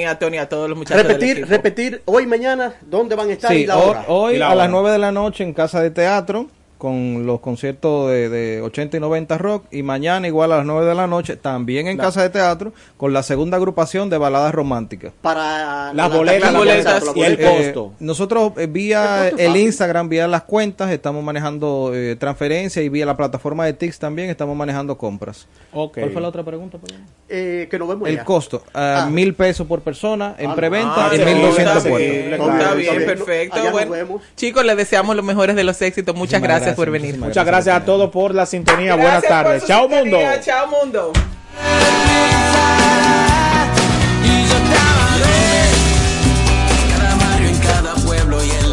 a Tony, a todos los muchachos. Repetir, repetir, hoy, mañana, ¿dónde van a estar? Sí, hoy, a las 9 de la noche en Casa de Teatro con los conciertos de, 80 y 90 rock y mañana igual a las 9 de la noche también en Casa de Teatro con la segunda agrupación de baladas románticas. Para las boletas, y el costo. nosotros eh, vía el, Instagram, vía las cuentas, estamos manejando eh, transferencias y vía la plataforma de TIX también estamos manejando compras. Okay. ¿Cuál fue la otra pregunta? Eh, que nos vemos El costo, ah. mil pesos por persona en ah, preventa ah, y mil doscientos Está bien, perfecto. Bueno, chicos, les deseamos los mejores de los éxitos. Muchas gracias por venir. Muchas gracias a todos por la sintonía. Buenas tardes. Chao mundo. Chao mundo. Cada barrio en cada pueblo y en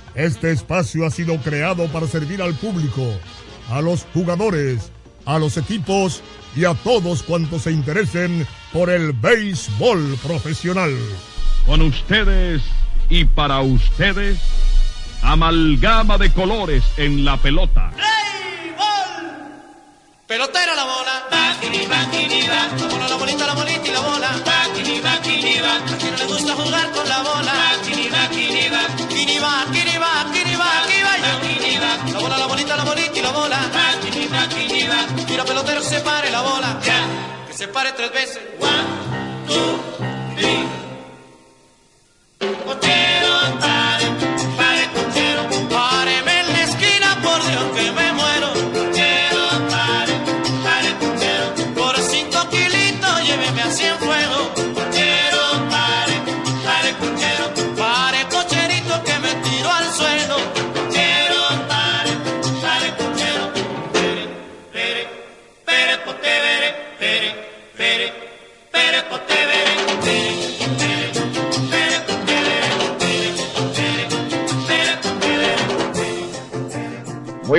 Este espacio ha sido creado para servir al público, a los jugadores, a los equipos y a todos cuantos se interesen por el béisbol profesional. Con ustedes y para ustedes, amalgama de colores en la pelota. ¡Béisbol! Pelotera la bola. Va, va, La bola, la bolita, la bolita y la bola. Va, va, A quien no le gusta jugar con la bola. Va, va, La bola, la bolita, la bolita y la bola. La pelotero se pare la bola. Que se pare tres veces. One, two, three.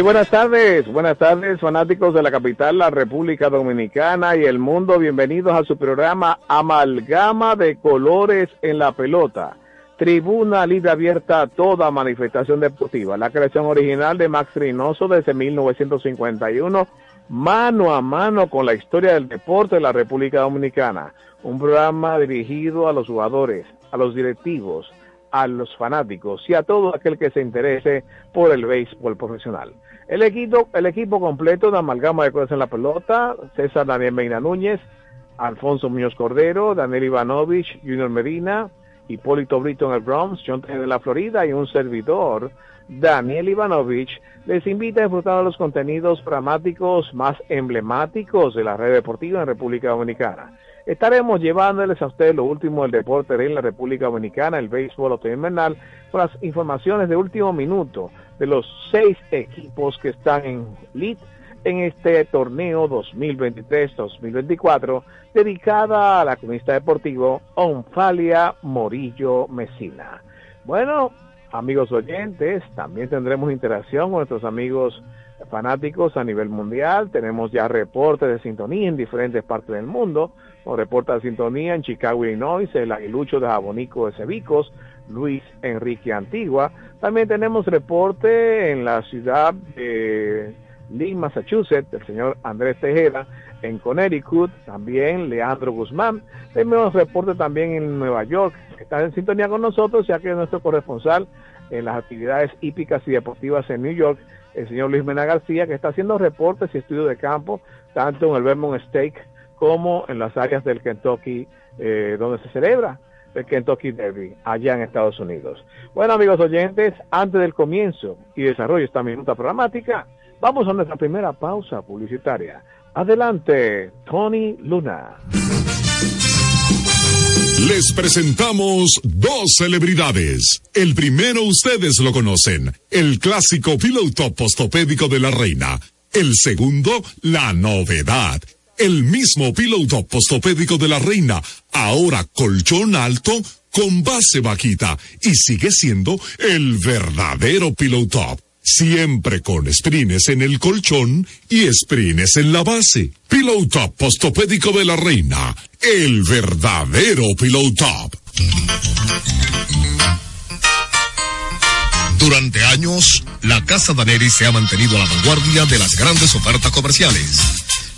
Muy buenas tardes, buenas tardes fanáticos de la capital, la República Dominicana y el mundo. Bienvenidos a su programa Amalgama de Colores en la Pelota. Tribuna libre abierta a toda manifestación deportiva. La creación original de Max Reynoso desde 1951, mano a mano con la historia del deporte de la República Dominicana. Un programa dirigido a los jugadores, a los directivos, a los fanáticos y a todo aquel que se interese por el béisbol profesional. El equipo, completo de Amalgama de Cosas en la Pelota, César Daniel Meina Núñez, Alfonso Muñoz Cordero, Daniel Ivanovich, Junior Medina, Hipólito Brito en el Bronx, John de la Florida y un servidor, Daniel Ivanovich, les invita a disfrutar de los contenidos dramáticos más emblemáticos de la red deportiva en República Dominicana. Estaremos llevándoles a ustedes lo último del deporte en la República Dominicana, el béisbol otoño-invernal, con las informaciones de último minuto de los seis equipos que están en lead en este torneo 2023-2024 dedicada a la cronista deportivo Onfalia Morillo Mesina. Bueno, amigos oyentes, también tendremos interacción con nuestros amigos fanáticos a nivel mundial. Tenemos ya reportes de sintonía en diferentes partes del mundo. Nos reporta de sintonía en Chicago, Illinois, el aguilucho de Jabonico de Cebicos, Luis Enrique Antigua. También tenemos reporte en la ciudad de Lynn, Massachusetts, el señor Andrés Tejeda, en Connecticut, también Leandro Guzmán. Tenemos reporte también en Nueva York, que está en sintonía con nosotros, ya que es nuestro corresponsal en las actividades hípicas y deportivas en New York, el señor Luis Mena García, que está haciendo reportes y estudios de campo, tanto en el Vermont Stake como en las áreas del Kentucky, eh, donde se celebra el Kentucky Derby, allá en Estados Unidos. Bueno, amigos oyentes, antes del comienzo y desarrollo de esta minuta programática, vamos a nuestra primera pausa publicitaria. Adelante, Tony Luna. Les presentamos dos celebridades. El primero ustedes lo conocen, el clásico piloto postopédico de la reina. El segundo, la novedad. El mismo piloto postopédico de la reina, ahora colchón alto con base vaquita y sigue siendo el verdadero piloto Siempre con sprines en el colchón y sprines en la base. Pillow Top Postopédico de la Reina. El verdadero Pillow Top. Durante años, la Casa Daneri se ha mantenido a la vanguardia de las grandes ofertas comerciales.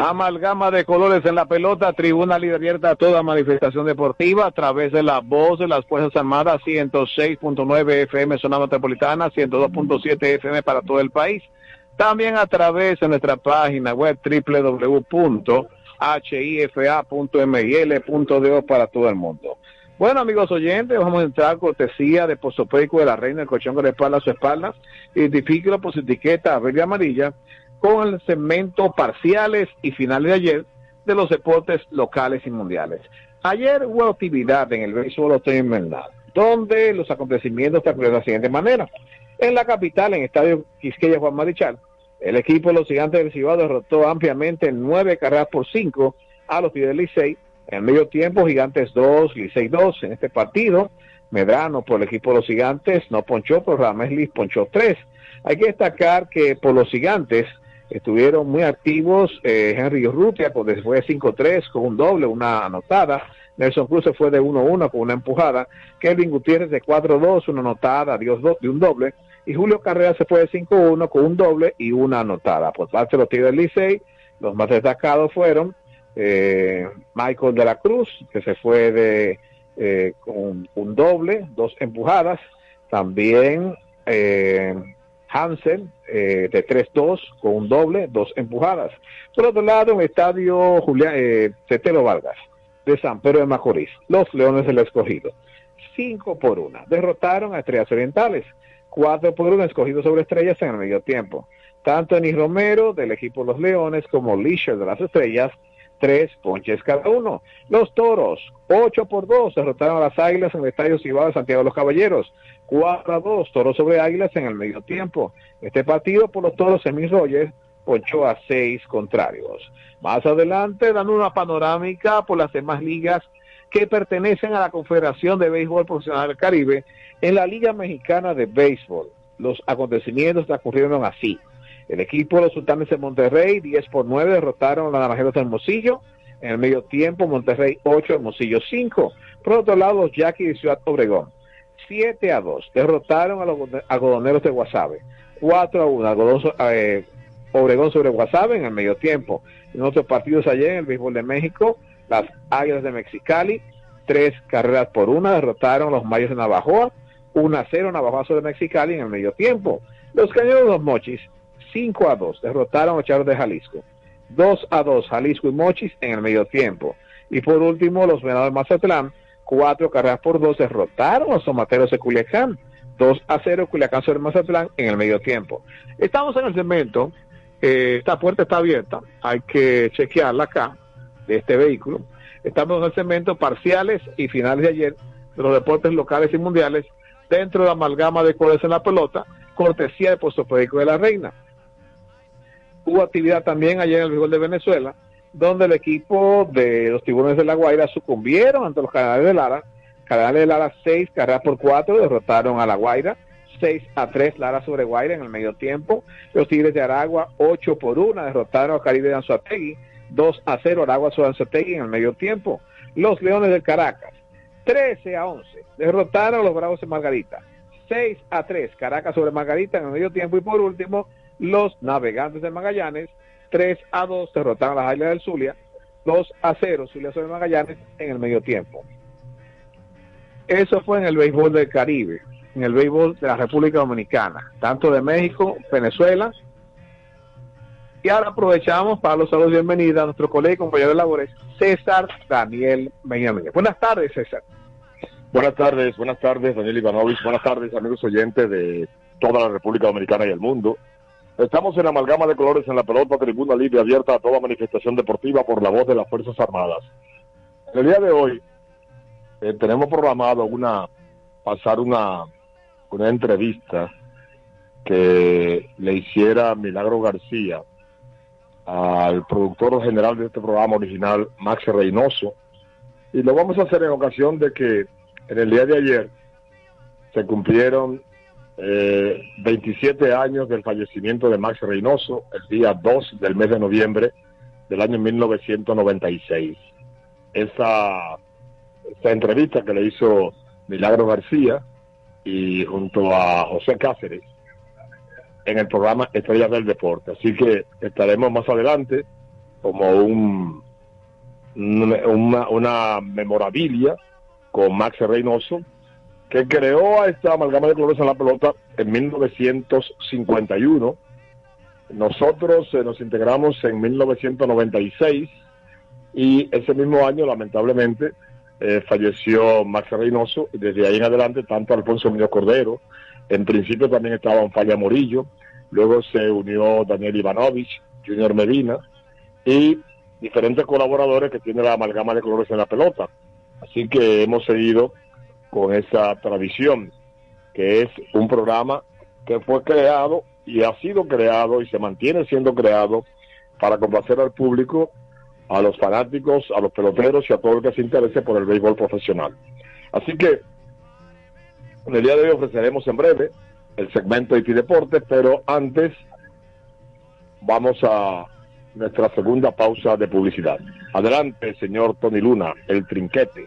Amalgama de colores en la pelota, tribuna libre abierta a toda manifestación deportiva a través de la voz de las Fuerzas Armadas 106.9 FM zona metropolitana, 102.7 FM para todo el país. También a través de nuestra página web www.hifa.mil.do para todo el mundo. Bueno, amigos oyentes, vamos a entrar cortesía de Postopeico de la Reina, el colchón con la espalda a su espalda. Identifíquelo por su etiqueta verde amarilla con el segmento parciales y finales de ayer de los deportes locales y mundiales. Ayer hubo actividad en el béisbol otoño donde los acontecimientos transcurrieron de la siguiente manera. En la capital, en el Estadio Quisqueya Juan Marichal, el equipo de los gigantes del Cibao derrotó ampliamente nueve carreras por cinco a los pies del Licey. En medio tiempo, Gigantes 2, Licey 2 en este partido. Medrano por el equipo de los gigantes no ponchó, pero Rameslis ponchó tres. Hay que destacar que por los gigantes estuvieron muy activos eh, Henry Urrutia, pues fue 5-3 con un doble, una anotada. Nelson Cruz se fue de 1-1 con una empujada. Kevin Gutiérrez de 4-2, una anotada, Dios de un doble. Y Julio Carrera se fue de 5-1 con un doble y una anotada. Por parte de los Tigres Licey, los más destacados fueron eh, Michael de la Cruz, que se fue de eh, con un doble, dos empujadas. También eh, Hansel eh, de 3-2 con un doble, dos empujadas. Por otro lado, en el estadio Julián eh, Vargas de San Pedro de Macorís, los Leones del Escogido, 5 por 1. Derrotaron a Estrellas Orientales, 4 por 1 escogido sobre Estrellas en el medio tiempo. Tanto Enis Romero del equipo Los Leones como Lisher de las Estrellas, tres ponches cada uno. Los Toros, 8 por 2, derrotaron a las Águilas en el Estadio Cibao de Santiago de los Caballeros. 4 a 2, Toros sobre Águilas en el medio tiempo. Este partido por los Toros Semis Rogers ponchó a seis contrarios. Más adelante, dando una panorámica por las demás ligas que pertenecen a la Confederación de Béisbol Profesional del Caribe en la Liga Mexicana de Béisbol. Los acontecimientos transcurrieron así. El equipo de los Sultanes de Monterrey, 10 por 9, derrotaron a los Naranjeros de Hermosillo. En el medio tiempo, Monterrey 8, Hermosillo 5. Por otro lado, los Yaquis de Ciudad Obregón, 7 a 2, derrotaron a los algodoneros de Guasave. 4 a 1, algodón, eh, Obregón sobre Guasave en el medio tiempo. En otros partidos ayer, en el béisbol de México, las Águilas de Mexicali, 3 carreras por 1, derrotaron a los Mayos de Navajoa. 1 a 0, Navajoa sobre Mexicali en el medio tiempo. Los Cañones de los Mochis, 5 a 2, derrotaron a los Charros de Jalisco. 2 a 2, Jalisco y Mochis en el medio tiempo. Y por último, los Venados de Mazatlán, 4 carreras por 2, derrotaron a los Tomateros de Culiacán. 2 a 0, Culiacán sobre Mazatlán en el medio tiempo. Estamos en el cemento, eh, esta puerta está abierta, hay que chequearla acá, de este vehículo. Estamos en el cemento parciales y finales de ayer de los deportes locales y mundiales dentro de la amalgama de colores en la pelota, cortesía de Puesto Perico de la Reina. Hubo actividad también ayer en el béisbol de Venezuela, donde el equipo de los tiburones de la Guaira sucumbieron ante los canales de Lara. Canales de Lara 6, carreras por 4, derrotaron a la Guaira. 6 a 3 Lara sobre Guaira en el medio tiempo. Los Tigres de Aragua 8 por 1 derrotaron a Caribe de Anzuategui. 2 a 0 Aragua sobre Anzuategui en el medio tiempo. Los Leones del Caracas 13 a 11 derrotaron a los Bravos de Margarita. 6 a 3 Caracas sobre Margarita en el medio tiempo. Y por último, los Navegantes de Magallanes 3 a 2 derrotaron a las Águilas del Zulia. 2 a 0 Zulia sobre Magallanes en el medio tiempo. Eso fue en el béisbol del Caribe, en el béisbol de la República Dominicana, tanto de México, Venezuela. Y ahora aprovechamos para los saludos bienvenida a nuestro colega y compañero de labores, César Daniel Benjamín. Buenas tardes, César. Buenas tardes, buenas tardes, Daniel Ivanovich. Buenas tardes, amigos oyentes de toda la República Dominicana y el mundo. Estamos en amalgama de colores en la pelota, tribuna libre abierta a toda manifestación deportiva por la voz de las Fuerzas Armadas. En el día de hoy eh, tenemos programado una pasar una, una entrevista que le hiciera Milagro García al productor general de este programa original, Max Reynoso, y lo vamos a hacer en ocasión de que en el día de ayer se cumplieron eh, 27 años del fallecimiento de Max Reynoso, el día 2 del mes de noviembre del año 1996. Esa, esa entrevista que le hizo Milagro García y junto a José Cáceres en el programa Estrellas del Deporte. Así que estaremos más adelante como un, una, una memorabilia con Max Reynoso, que creó a esta amalgama de colores en la pelota en 1951. Nosotros eh, nos integramos en 1996 y ese mismo año, lamentablemente, eh, falleció Max Reynoso y desde ahí en adelante tanto Alfonso Muñoz Cordero, en principio también estaba Falla Morillo, luego se unió Daniel Ivanovich, Junior Medina y diferentes colaboradores que tiene la amalgama de colores en la pelota. Así que hemos seguido con esa tradición, que es un programa que fue creado y ha sido creado y se mantiene siendo creado para complacer al público, a los fanáticos, a los peloteros y a todo el que se interese por el béisbol profesional. Así que en el día de hoy ofreceremos en breve el segmento de Deportes, pero antes vamos a nuestra segunda pausa de publicidad. Adelante, señor Tony Luna, el trinquete.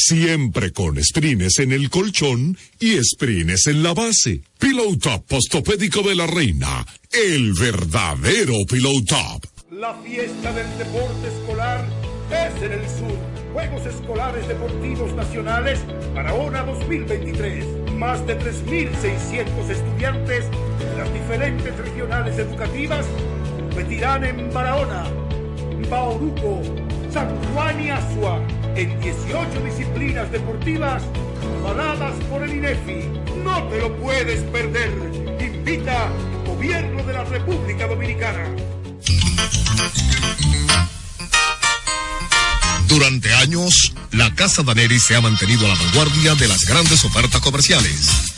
Siempre con sprines en el colchón y sprines en la base. Pillow top postopédico de la reina. El verdadero pillow top. La fiesta del deporte escolar es en el sur. Juegos Escolares Deportivos Nacionales Barahona 2023. Más de 3.600 estudiantes de las diferentes regionales educativas competirán en Barahona, Bauruco, San Juan y Asua en 18 disciplinas deportivas avaladas por el INEFI. No te lo puedes perder. Invita Gobierno de la República Dominicana. Durante años, la Casa Daneri se ha mantenido a la vanguardia de las grandes ofertas comerciales.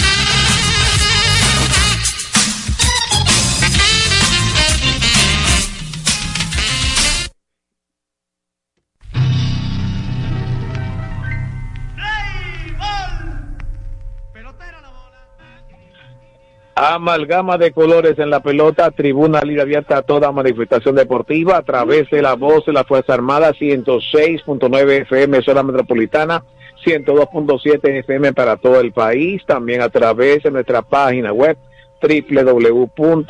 Amalgama de colores en la pelota, tribuna libre abierta a toda manifestación deportiva a través de la voz de la Fuerza Armada 106.9 FM zona metropolitana, 102.7 FM para todo el país, también a través de nuestra página web www.hifa.mil.do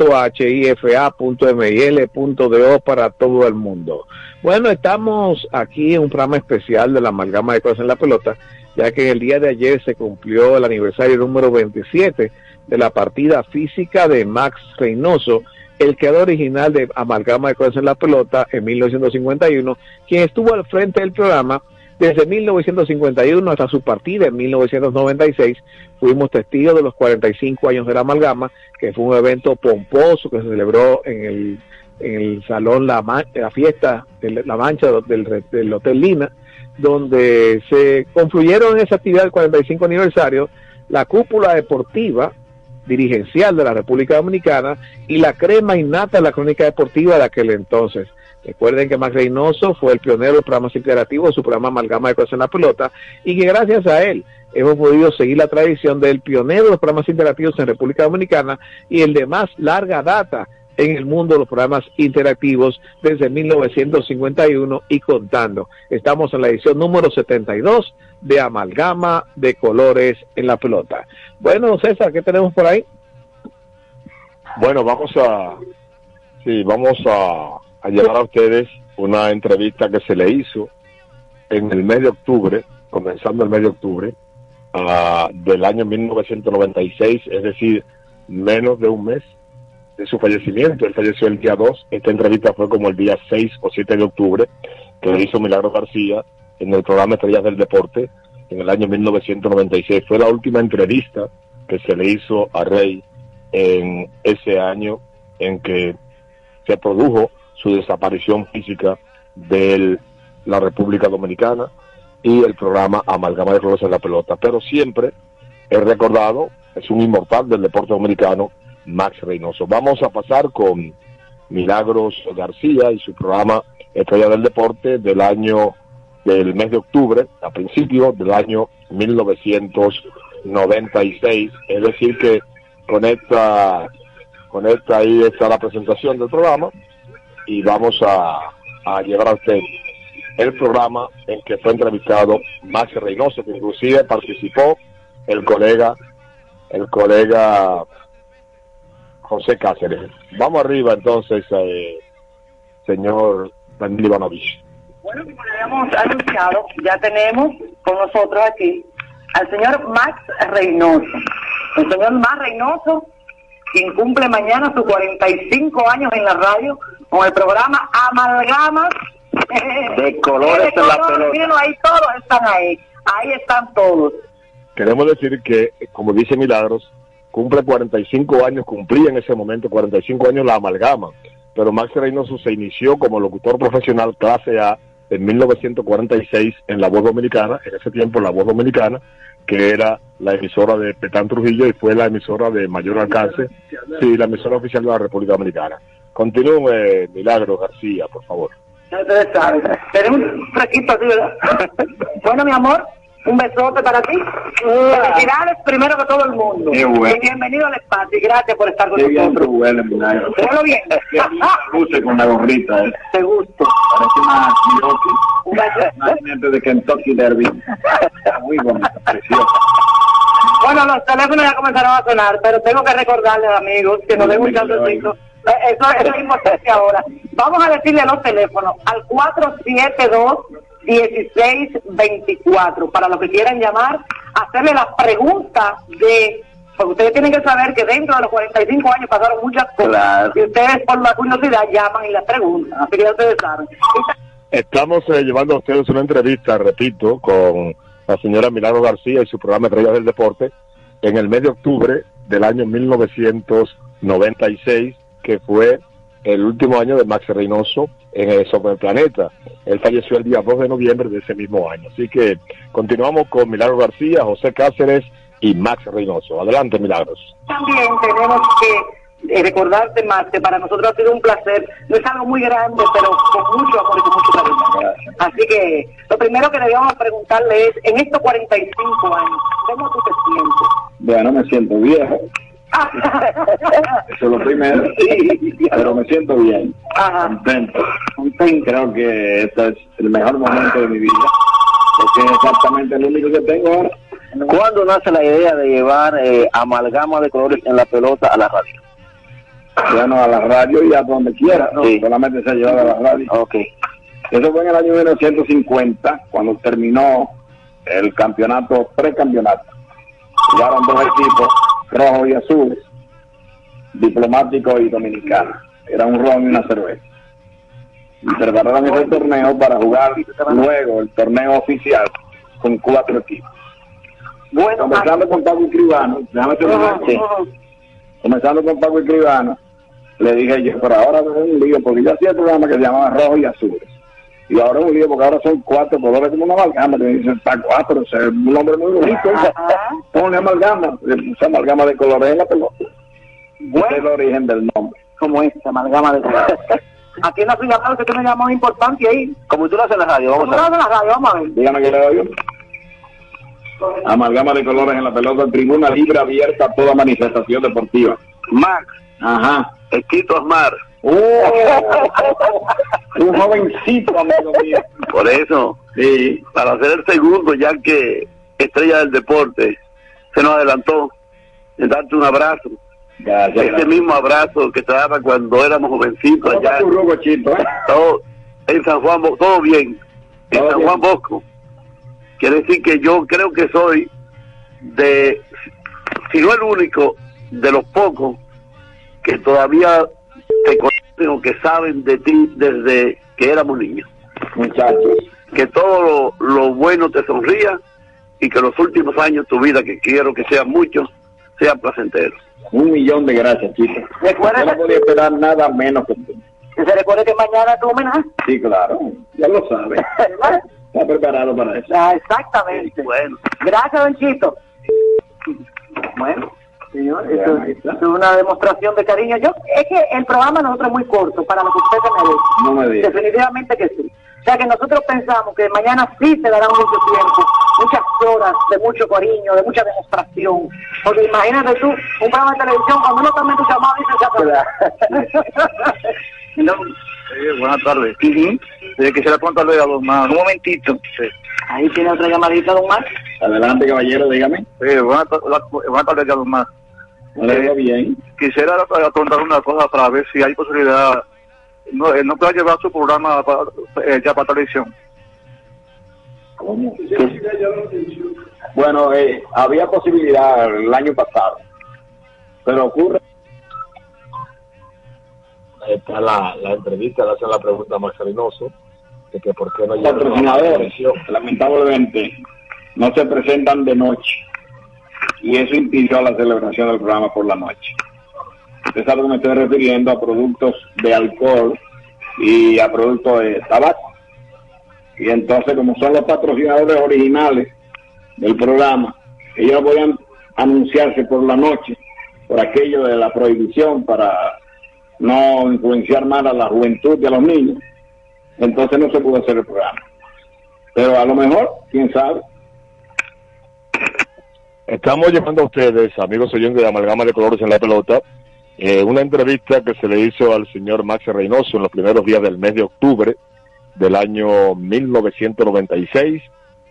para todo el mundo. Bueno, estamos aquí en un programa especial de la amalgama de colores en la pelota, ya que el día de ayer se cumplió el aniversario número 27 de la partida física de Max Reynoso, el creador original de Amalgama de Cosas en la Pelota en 1951, quien estuvo al frente del programa desde 1951 hasta su partida en 1996. Fuimos testigos de los 45 años de la Amalgama, que fue un evento pomposo que se celebró en el, en el Salón La, la Fiesta de la Mancha del, del Hotel Lina, donde se confluyeron en esa actividad del 45 aniversario la cúpula deportiva dirigencial de la República Dominicana y la crema innata de la crónica deportiva de aquel entonces. Recuerden que Max Reynoso fue el pionero de programas interactivos de su programa Amalgama de Cosas en la Pelota y que gracias a él hemos podido seguir la tradición del pionero de los programas interactivos en República Dominicana y el de más larga data en el mundo de los programas interactivos desde 1951 y contando. Estamos en la edición número 72 de Amalgama de Colores en la Pelota. Bueno, César, ¿qué tenemos por ahí? Bueno, vamos a, sí, vamos a, llevar a ustedes una entrevista que se le hizo en el mes de octubre, comenzando el mes de octubre ah, del año 1996, es decir, menos de un mes de su fallecimiento. Él falleció el día 2. Esta entrevista fue como el día 6 o 7 de octubre, que hizo Milagro García en el programa Estrellas del Deporte en el año 1996. Fue la última entrevista que se le hizo a Rey en ese año en que se produjo su desaparición física de la República Dominicana y el programa Amalgama de Colores en la Pelota. Pero siempre he recordado, es un inmortal del deporte dominicano, Max Reynoso. Vamos a pasar con Milagros García y su programa Estrella del Deporte del año, del mes de octubre, a principios del año 1996. Es decir que con esta, ahí está la presentación del programa y vamos a, a llevar a usted el programa en que fue entrevistado Max Reynoso, que inclusive participó el colega, el colega José Cáceres. Vamos arriba entonces, eh, señor Daniel Ivanovich. Bueno, como le habíamos anunciado, ya tenemos con nosotros aquí al señor Max Reynoso. El señor Max Reynoso, quien cumple mañana sus 45 años en la radio con el programa Amalgamas de colores en la pelota. Mírenlo ahí, todos están ahí. Ahí están todos. Queremos decir que, como dice Milagros, cumple 45 años, cumplía en ese momento 45 años la amalgama. Pero Max Reynoso se inició como locutor profesional clase A en 1946 en La Voz Dominicana, en ese tiempo La Voz Dominicana, que era la emisora de Petán Trujillo y fue la emisora de mayor alcance, sí, la emisora oficial de la República Dominicana. Continúe, Milagro García, por favor. Tenemos un fresquito así, bueno, mi amor, un besote para ti. Felicidades primero que todo el mundo. Qué bueno. Y bienvenido al espacio y gracias por estar con Qué bien, nosotros. pero huele, Milagro. Huelo bien. Luce con la gorrita, ¿eh? Te gusto. Parece una Cherokee. Una jinete de Kentucky Derby. Está muy bonita, preciosa. Bueno, los teléfonos ya comenzaron a sonar, pero tengo que recordarles, amigos, que nos den un chancecito. Eh, Eso, eso es importante ahora. Vamos a decirle los teléfonos al 472-1624 para los que quieran llamar, hacerle las preguntas de... Porque ustedes tienen que saber que dentro de los 45 años pasaron muchas cosas. Claro. Y ustedes, por la curiosidad, llaman y las preguntan. Así que ya ustedes saben. Estamos eh, llevando a ustedes una entrevista, repito, con la señora Milagro García y su programa Estrellas del Deporte en el mes de octubre del año 1996, que fue el último año de Max Reynoso en el, sobre el planeta. Él falleció el día 2 de noviembre de ese mismo año. Así que continuamos con Milagro García, José Cáceres y Max Reynoso. Adelante, Milagros. También tenemos que eh, recordarte más que para nosotros ha sido un placer. No es algo muy grande, pero con mucho amor y con mucho cariño. Así que lo primero que debíamos preguntarle es, en estos 45 años, ¿cómo tú te sientes? Bueno, me siento viejo. Eso es lo primero. Pero me siento bien. Contento. Creo que este es el mejor momento de mi vida. Porque es exactamente el único que tengo ahora. ¿Cuándo nace la idea de llevar eh, amalgama de colores en la pelota a la radio? Bueno, a la radio y a donde quiera, ¿no? Solamente se ha llevado a la radio. Ok. Eso fue en el año 1950, cuando terminó el campeonato, precampeonato. Jugaron dos equipos, rojo y azules, diplomático y dominicano. Era un ron y una cerveza. Y prepararon ese torneo para jugar luego el torneo oficial con cuatro equipos. Bueno, comenzando con Paco Escribano, déjame terminar. Sí. Comenzando con Paco Escribano, le dije yo, pero ahora es un lío, porque yo hacía el programa que se llamaba Rojo y Azules. Y ahora es un lío, porque ahora son cuatro colores como una amalgama. Me dicen, está cuatro, o sea, es un nombre muy bonito. Ponle amalgama, puse amalgama de colores en la pelota. Ese es el origen del nombre. Como esta amalgama de colores. Atienda su llamado, que tiene una llamada importante ahí. Como tú lo haces en la radio, vamos Como tú a lo haces en la radio, vamos a ver. Dígame qué le doy. Amalgama de colores en la pelota, tribuna libre abierta a toda manifestación deportiva. Max, Ajá. Esquito Osmar. ¡Oh! Un jovencito, amigo mío. Por eso, Sí. para hacer el segundo, ya que Estrella del Deporte se nos adelantó, en darte un abrazo. Gracias. Ese gracias. mismo abrazo que te daba cuando éramos jovencitos ¿Cómo allá. eh? Todo, en San Juan, todo bien. En Todo San bien. Juan Bosco. Quiere decir que yo creo que soy de, si no el único, de los pocos que todavía te conocen o que saben de ti desde que éramos niños. Muchachos. Que todo lo, lo bueno te sonría y que los últimos años de tu vida, que quiero que sean muchos, sean placenteros. Un millón de gracias. Recuerda Yo no podía esperar nada menos que tú. se recuerde que mañana tu homenaje. Sí, claro. Ya lo sabe. Está preparado para eso. Ah, exactamente. Bueno, Gracias, Don Chito. Bueno, señor, Ya, esto, ahí está. esto es una demostración de cariño. Yo Es que el programa nosotros es muy corto para lo que usted se merece. No me digas. Definitivamente que sí. O sea que nosotros pensamos que mañana sí se dará mucho tiempo, muchas horas de mucho cariño, de mucha demostración. Porque imagínate tú, un programa de televisión, cuando uno también tu llamado dice ya buenas tardes. quisiera contarle a los más. Un momentito. Ahí tiene otra llamadita, don Mar. Adelante, caballero, dígame. buenas, buenas tardes más. Le digo bien. Quisiera preguntar una cosa para ver si hay posibilidad. No, eh, no pueda llevar su programa para, eh, ya para televisión. ¿Cómo? Bueno, eh, había posibilidad el año pasado, pero ocurre. Está la, la entrevista, le hacen la pregunta a Max Reynoso, de que por qué no lleva patrocinadores, lamentablemente, no se presentan de noche. Y eso impidió la celebración del programa por la noche. Usted sabe que me estoy refiriendo a productos de alcohol y a productos de tabaco. Y entonces, como son los patrocinadores originales del programa, ellos podían anunciarse por la noche por aquello de la prohibición para no influenciar mal a la juventud y a los niños. Entonces no se pudo hacer el programa. Pero a lo mejor, quién sabe. Estamos llevando a ustedes, amigos oyentes de Amalgama de Colores en la Pelota, eh, una entrevista que se le hizo al señor Max Reynoso en los primeros días del mes de octubre del año 1996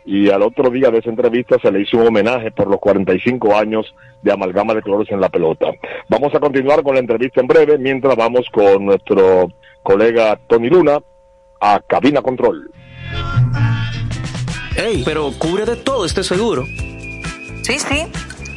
y al otro día de esa entrevista se le hizo un homenaje por los 45 años de Amalgama de Colores en la Pelota. Vamos a continuar con la entrevista en breve mientras vamos con nuestro colega Tony Luna a Cabina Control. Ey, pero cubre de todo este seguro. Sí, sí,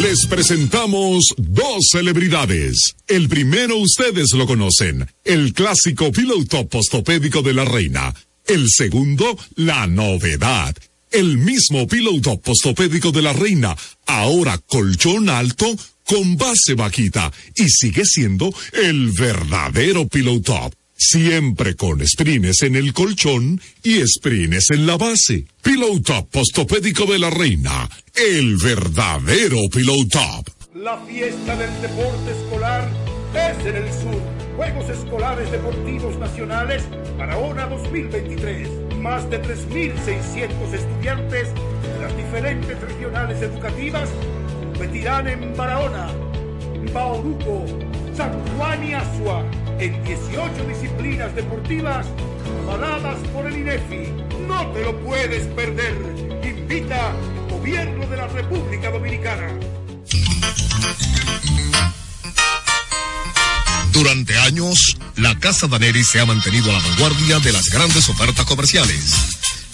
Les presentamos dos celebridades. El primero ustedes lo conocen, el clásico Pillow Top postopédico de la reina. El segundo, la novedad. El mismo Pillow Top postopédico de la reina, ahora colchón alto con base bajita y sigue siendo el verdadero Pillow Top. Siempre con sprines en el colchón y sprines en la base. Pillow Top postopédico de la reina. El verdadero Pillow Top. La fiesta del deporte escolar es en el sur. Juegos Escolares Deportivos Nacionales Barahona 2023. Más de 3.600 estudiantes de las diferentes regionales educativas competirán en Barahona, Bauruco, San Juan y Asua en 18 disciplinas deportivas avaladas por el INEFI. No te lo puedes perder. Invita Gobierno de la República Dominicana. Durante años, la Casa Daneri se ha mantenido a la vanguardia de las grandes ofertas comerciales.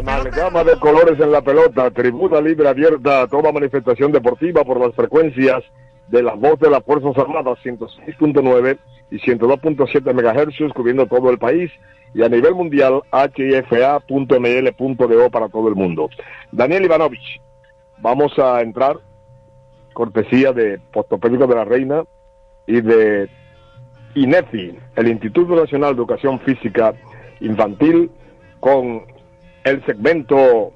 Amalgama de colores en la pelota, tribuna libre abierta a toda manifestación deportiva por las frecuencias de la voz de las Fuerzas Armadas 106.9 y 102.7 MHz cubriendo todo el país y a nivel mundial hifa.ml.do para todo el mundo. Daniel Ivanovich, vamos a entrar, cortesía de Postopédico de la Reina y de INEFI, el Instituto Nacional de Educación Física Infantil, con el segmento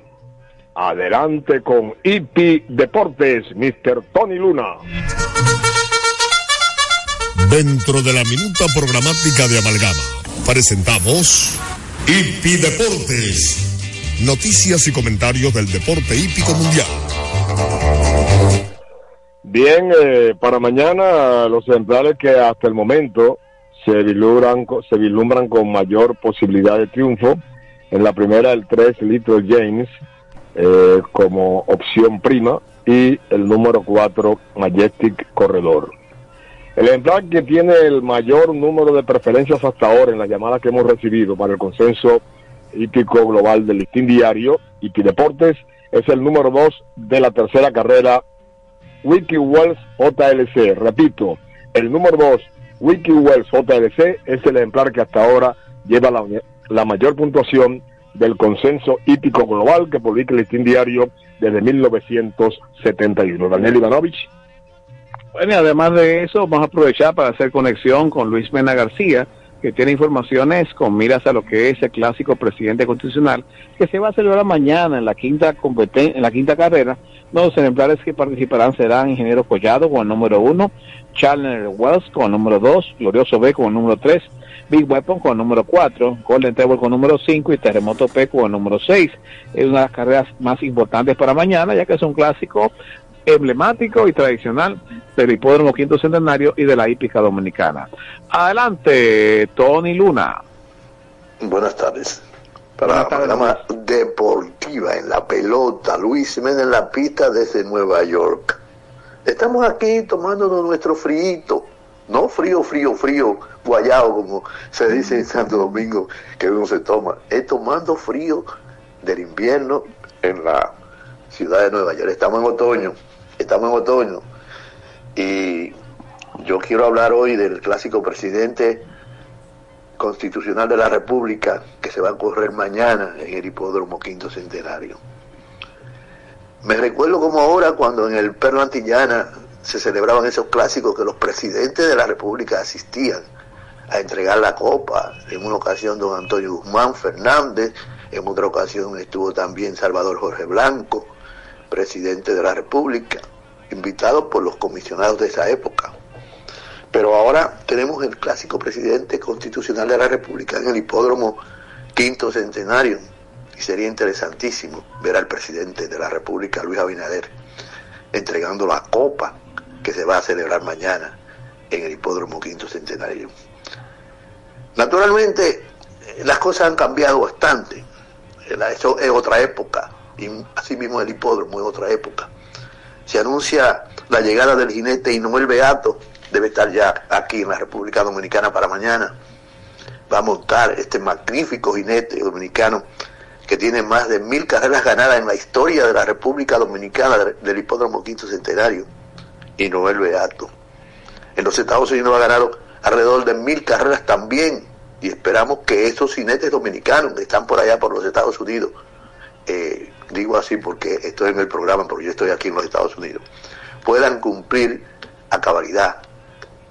Adelante con IP Deportes, Mr. Tony Luna. Dentro de la minuta programática de Amalgama, presentamos IP Deportes. Noticias y comentarios del deporte hípico mundial. Bien, eh, para mañana los ejemplares que hasta el momento se vislumbran, se vislumbran con mayor posibilidad de triunfo en la primera, el 3 Little James eh, como opción prima y el número 4 Majestic Corredor. El ejemplar que tiene el mayor número de preferencias hasta ahora en la llamada que hemos recibido para el consenso hípico global del listín diario y Deportes es el número 2 de la tercera carrera Wiki Wells JLC. Repito, el número 2 Wiki Wells JLC es el ejemplar que hasta ahora lleva la, la mayor puntuación del consenso hípico global que publica el Listín Diario desde 1971. Daniel Ivanovich. Bueno, y además de eso, vamos a aprovechar para hacer conexión con Luis Mena García, que tiene informaciones con miras a lo que es el clásico presidente constitucional, que se va a celebrar mañana en la quinta en la quinta carrera. Los ejemplares que participarán serán Ingeniero Collado con el número uno, Challenger Wells con el número dos, Glorioso B con el número tres, Big Weapon con número 4, Golden Table con número 5 y Terremoto P con número 6. Es una de las carreras más importantes para mañana, ya que es un clásico emblemático y tradicional del hipódromo quinto centenario y de la hípica dominicana. Adelante, Tony Luna. Buenas tardes. Para la programa deportiva en la pelota, Luis Jiménez en la pista desde Nueva York. Estamos aquí tomándonos nuestro frío no frío, frío, frío, guayado, como se dice en Santo Domingo, que uno se toma, es tomando frío del invierno en la ciudad de Nueva York. Estamos en otoño, estamos en otoño. Y yo quiero hablar hoy del clásico presidente constitucional de la República que se va a correr mañana en el hipódromo Quinto Centenario. Me recuerdo como ahora cuando en el Perro Antillana se celebraban esos clásicos que los presidentes de la República asistían a entregar la copa. En una ocasión don Antonio Guzmán Fernández, en otra ocasión estuvo también Salvador Jorge Blanco, presidente de la República, invitado por los comisionados de esa época. Pero ahora tenemos el clásico presidente constitucional de la República en el hipódromo quinto centenario y sería interesantísimo ver al presidente de la República, Luis Abinader, entregando la copa que se va a celebrar mañana en el Hipódromo Quinto Centenario. Naturalmente, las cosas han cambiado bastante. Eso es otra época. Y así mismo el hipódromo es otra época. Se anuncia la llegada del jinete Inuel Beato, debe estar ya aquí en la República Dominicana para mañana. Va a montar este magnífico jinete dominicano que tiene más de mil carreras ganadas en la historia de la República Dominicana del Hipódromo Quinto Centenario y Noel Beato. En los Estados Unidos ha ganado alrededor de mil carreras también y esperamos que esos cinetes dominicanos que están por allá por los Estados Unidos, eh, digo así porque estoy en el programa, porque yo estoy aquí en los Estados Unidos, puedan cumplir a cabalidad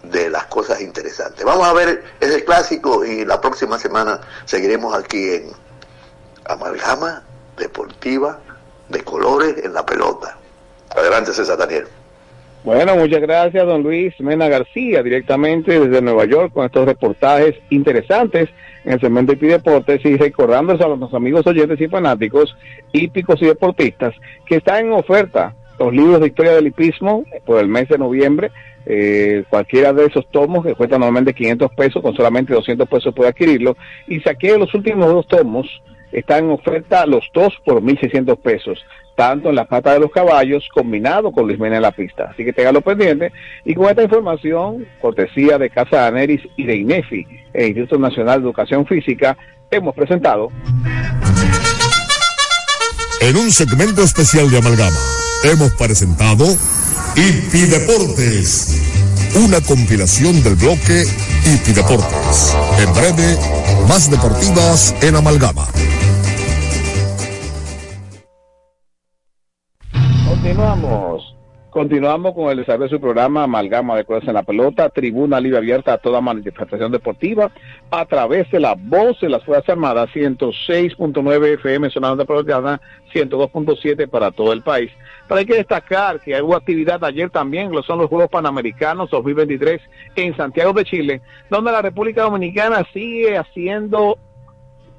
de las cosas interesantes. Vamos a ver ese clásico y la próxima semana seguiremos aquí en Amalgama Deportiva de Colores en la Pelota. Adelante, César Daniel. Bueno, muchas gracias, don Luis Mena García, directamente desde Nueva York, con estos reportajes interesantes en el segmento de Deportes y recordándose a los amigos oyentes y fanáticos, hípicos y deportistas, que están en oferta los libros de historia del hipismo por el mes de noviembre. Eh, cualquiera de esos tomos que cuesta normalmente 500 pesos, con solamente 200 pesos puede adquirirlo. Y saqué los últimos dos tomos, están en oferta los dos por 1.600 pesos tanto en la pata de los caballos combinado con Luis Mena en la pista. Así que téngalo pendiente. Y con esta información, cortesía de Casa Aneris y de INEFI, el Instituto Nacional de Educación Física, hemos presentado. En un segmento especial de Amalgama, hemos presentado Hipi Deportes, una compilación del bloque Hipi Deportes. En breve, más deportivas en Amalgama. Continuamos. Continuamos con el desarrollo de su programa Amalgama de Cosas en la Pelota, tribuna libre abierta a toda manifestación deportiva a través de la voz de las Fuerzas Armadas, 106.9 FM sonando de Pelota, 102.7 para todo el país. Pero hay que destacar que hubo actividad ayer también, lo son los Juegos Panamericanos 2023 en Santiago de Chile, donde la República Dominicana sigue haciendo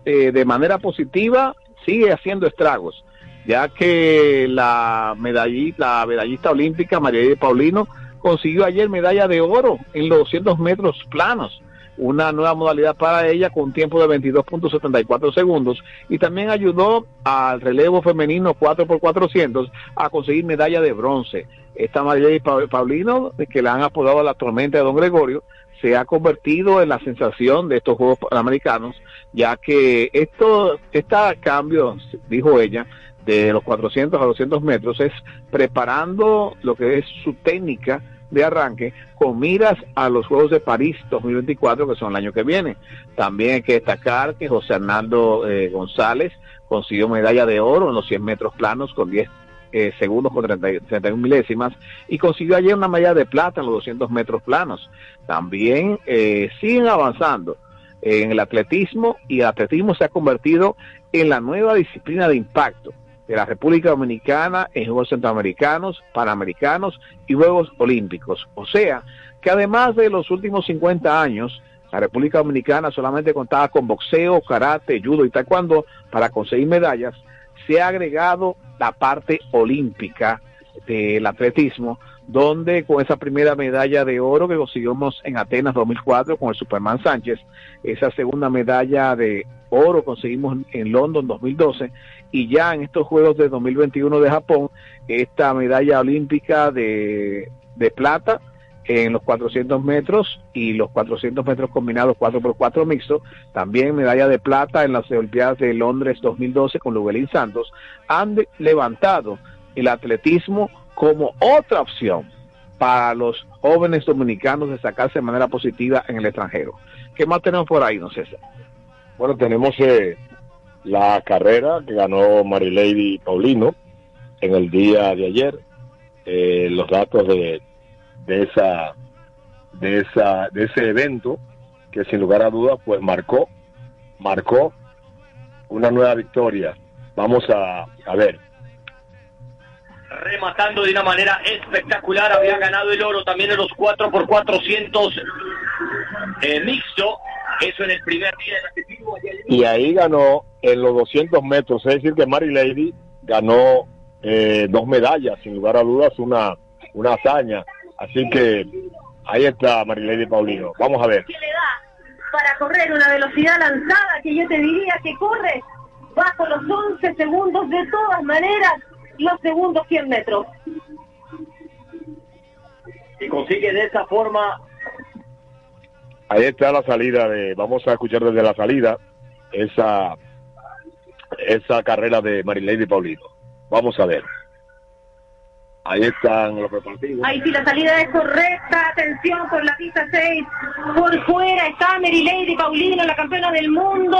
eh, de manera positiva, sigue haciendo estragos ya que la medallista, la medallista olímpica María de Paulino consiguió ayer medalla de oro en los 200 metros planos, una nueva modalidad para ella con un tiempo de 22.74 segundos y también ayudó al relevo femenino 4x400 a conseguir medalla de bronce. Esta María Paulino, que le han apodado la tormenta de Don Gregorio, se ha convertido en la sensación de estos Juegos Panamericanos, ya que esto, este cambio, dijo ella, de los 400 a 200 metros es preparando lo que es su técnica de arranque con miras a los Juegos de París 2024 que son el año que viene. También hay que destacar que José Hernando eh, González consiguió medalla de oro en los 100 metros planos con 10 eh, segundos con 30, 31 milésimas y consiguió ayer una medalla de plata en los 200 metros planos. También eh, siguen avanzando en el atletismo y el atletismo se ha convertido en la nueva disciplina de impacto de la República Dominicana en Juegos Centroamericanos, Panamericanos y Juegos Olímpicos. O sea, que además de los últimos 50 años, la República Dominicana solamente contaba con boxeo, karate, judo y taekwondo para conseguir medallas, se ha agregado la parte olímpica del atletismo, donde con esa primera medalla de oro que conseguimos en Atenas 2004 con el Superman Sánchez, esa segunda medalla de oro conseguimos en London 2012 y ya en estos Juegos de 2021 de Japón, esta medalla olímpica de, de plata en los 400 metros y los 400 metros combinados 4x4 mixto, también medalla de plata en las Olimpiadas de Londres 2012 con Lubelín Santos, han levantado el atletismo como otra opción para los jóvenes dominicanos de sacarse de manera positiva en el extranjero. ¿Qué más tenemos por ahí, no sé? Bueno, tenemos eh, la carrera que ganó Marilady Paulino en el día de ayer. Eh, los datos de, de esa de esa de ese evento que sin lugar a dudas pues marcó marcó una nueva victoria. Vamos a, a ver. Rematando de una manera espectacular, había ganado el oro también en los 4 por 400 eh, mixto, eso en el primer día del. Y ahí ganó en los 200 metros, es decir que Mary Lady ganó eh, dos medallas, sin lugar a dudas, una, una hazaña. Así que ahí está Mary Lady Paulino. Vamos a ver. ¿Qué le da para correr una velocidad lanzada que yo te diría que corre bajo los 11 segundos de todas maneras los segundos 100 metros? Y consigue de esa forma Ahí está la salida de, vamos a escuchar desde la salida esa esa carrera de Marilady Paulino. Vamos a ver. Ahí están los repartidos. Ahí sí, la salida es correcta. Atención por la pista 6. Por fuera está Mary Lady Paulino, la campeona del mundo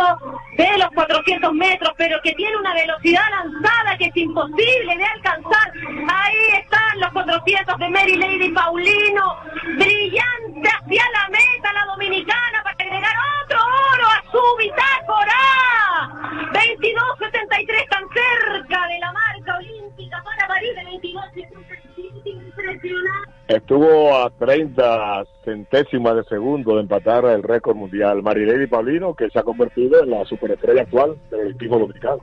de los 400 metros, pero que tiene una velocidad lanzada que es imposible de alcanzar. Ahí están los 400 de Mary Lady Paulino. Brillante hacia la meta la dominicana para agregar otro oro a su bitácora. 22.73 tan cerca de la marca olímpica para París de 22 impresionante. Estuvo a 30 centésimas de segundo de empatar el récord mundial. Marilady Paulino, que se ha convertido en la superestrella actual del equipo dominicano.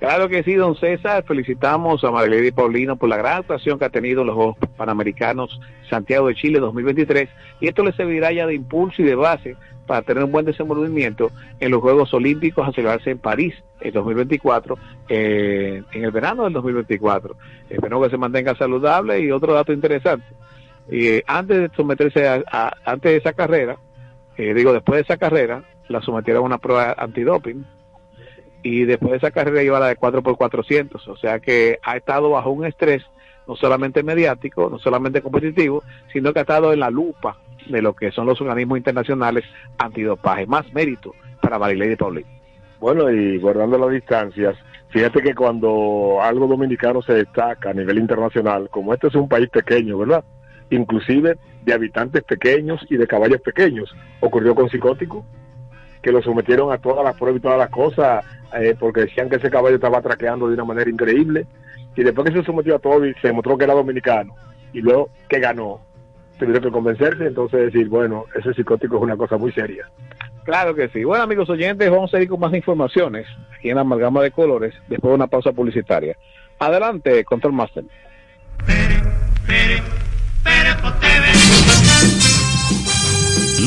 Claro que sí, don César. Felicitamos a Marilady Paulino por la gran actuación que ha tenido en los Juegos Panamericanos Santiago de Chile 2023. Y esto le servirá ya de impulso y de base para tener un buen desenvolvimiento en los Juegos Olímpicos a celebrarse en París en 2024, eh, en el verano del 2024. Espero que se mantenga saludable y otro dato interesante. Eh, antes de someterse a, a- antes de esa carrera, eh, digo después de esa carrera, la sometieron a una prueba antidoping y después de esa carrera iba la de 4x400, o sea que ha estado bajo un estrés no solamente mediático, no solamente competitivo, sino que ha estado en la lupa de lo que son los organismos internacionales antidopaje. Más mérito para Marilady Paulino. Bueno, y guardando las distancias, fíjate que cuando algo dominicano se destaca a nivel internacional, como este es un país pequeño, ¿verdad? Inclusive de habitantes pequeños y de caballos pequeños. Ocurrió con Psicótico, que lo sometieron a todas las pruebas y todas las cosas, eh, porque decían que ese caballo estaba traqueando de una manera increíble. Y después que se sometió a todo y se demostró que era dominicano, y luego que ganó, tuvieron que convencerse, entonces decir, bueno, ese psicótico es una cosa muy seria. Claro que sí. Bueno, amigos oyentes, vamos a ir con más informaciones aquí en la amalgama de colores después de una pausa publicitaria. Adelante, Control Master.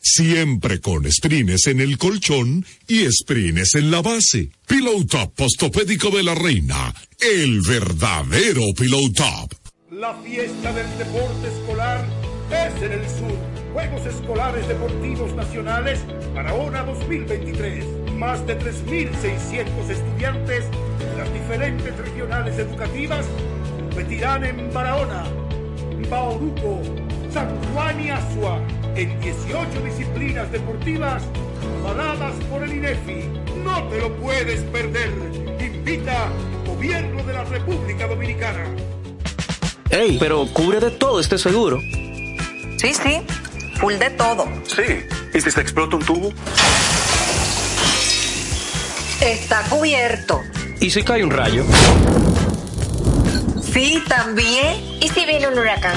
Siempre con sprines en el colchón y sprines en la base. Pillow Top postopédico de la reina. El verdadero Pillow Top. La fiesta del deporte escolar es en el sur. Juegos Escolares Deportivos Nacionales Barahona 2023. Más de 3.600 estudiantes de las diferentes regionales educativas competirán en Barahona, Bauruco, San Juan y Asua en 18 disciplinas deportivas avaladas por el INEFI. No te lo puedes perder. Invita Gobierno de la República Dominicana. Ey, pero cubre de todo este seguro. Sí, sí, full de todo. Sí. ¿Y si se explota un tubo? Está cubierto. ¿Y si cae un rayo? Sí, también. ¿Y si viene un huracán?